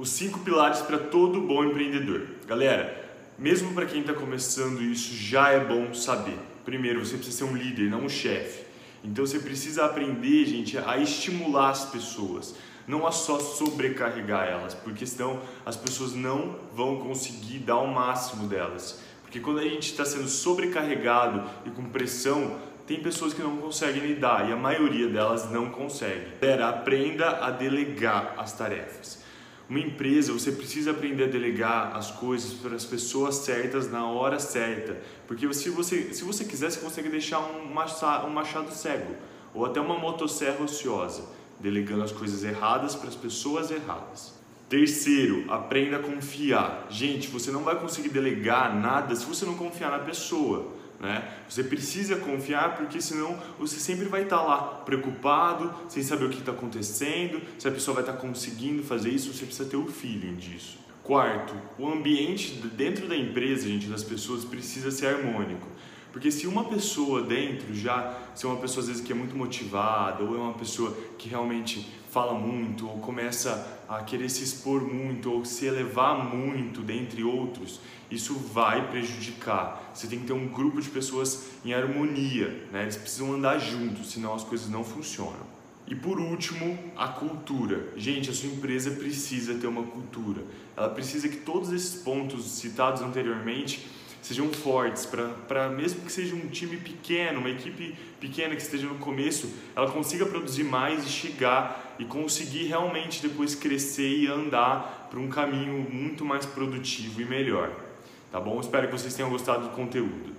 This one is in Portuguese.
os cinco pilares para todo bom empreendedor. Galera, mesmo para quem está começando isso, já é bom saber. Primeiro, você precisa ser um líder, não um chefe. Então você precisa aprender, gente, a estimular as pessoas, não a só sobrecarregar elas, porque senão as pessoas não vão conseguir dar o máximo delas. Porque quando a gente está sendo sobrecarregado e com pressão, tem pessoas que não conseguem lidar e a maioria delas não consegue. Galera, aprenda a delegar as tarefas. Uma empresa, você precisa aprender a delegar as coisas para as pessoas certas na hora certa. Porque se você, se você quiser, você consegue deixar um machado, um machado cego ou até uma motosserra ociosa, delegando as coisas erradas para as pessoas erradas. Terceiro, aprenda a confiar. Gente, você não vai conseguir delegar nada se você não confiar na pessoa. Né? Você precisa confiar porque senão você sempre vai estar lá preocupado, sem saber o que está acontecendo, se a pessoa vai estar conseguindo fazer isso, você precisa ter o feeling disso. Quarto, o ambiente dentro da empresa, gente, das pessoas precisa ser harmônico. Porque se uma pessoa dentro já, se é uma pessoa às vezes que é muito motivada, ou é uma pessoa que realmente fala muito, ou começa a querer se expor muito, ou se elevar muito, dentre outros, isso vai prejudicar. Você tem que ter um grupo de pessoas em harmonia, né? eles precisam andar juntos, senão as coisas não funcionam. E por último, a cultura. Gente, a sua empresa precisa ter uma cultura. Ela precisa que todos esses pontos citados anteriormente sejam fortes, para mesmo que seja um time pequeno, uma equipe pequena que esteja no começo, ela consiga produzir mais e chegar e conseguir realmente depois crescer e andar para um caminho muito mais produtivo e melhor. Tá bom? Espero que vocês tenham gostado do conteúdo.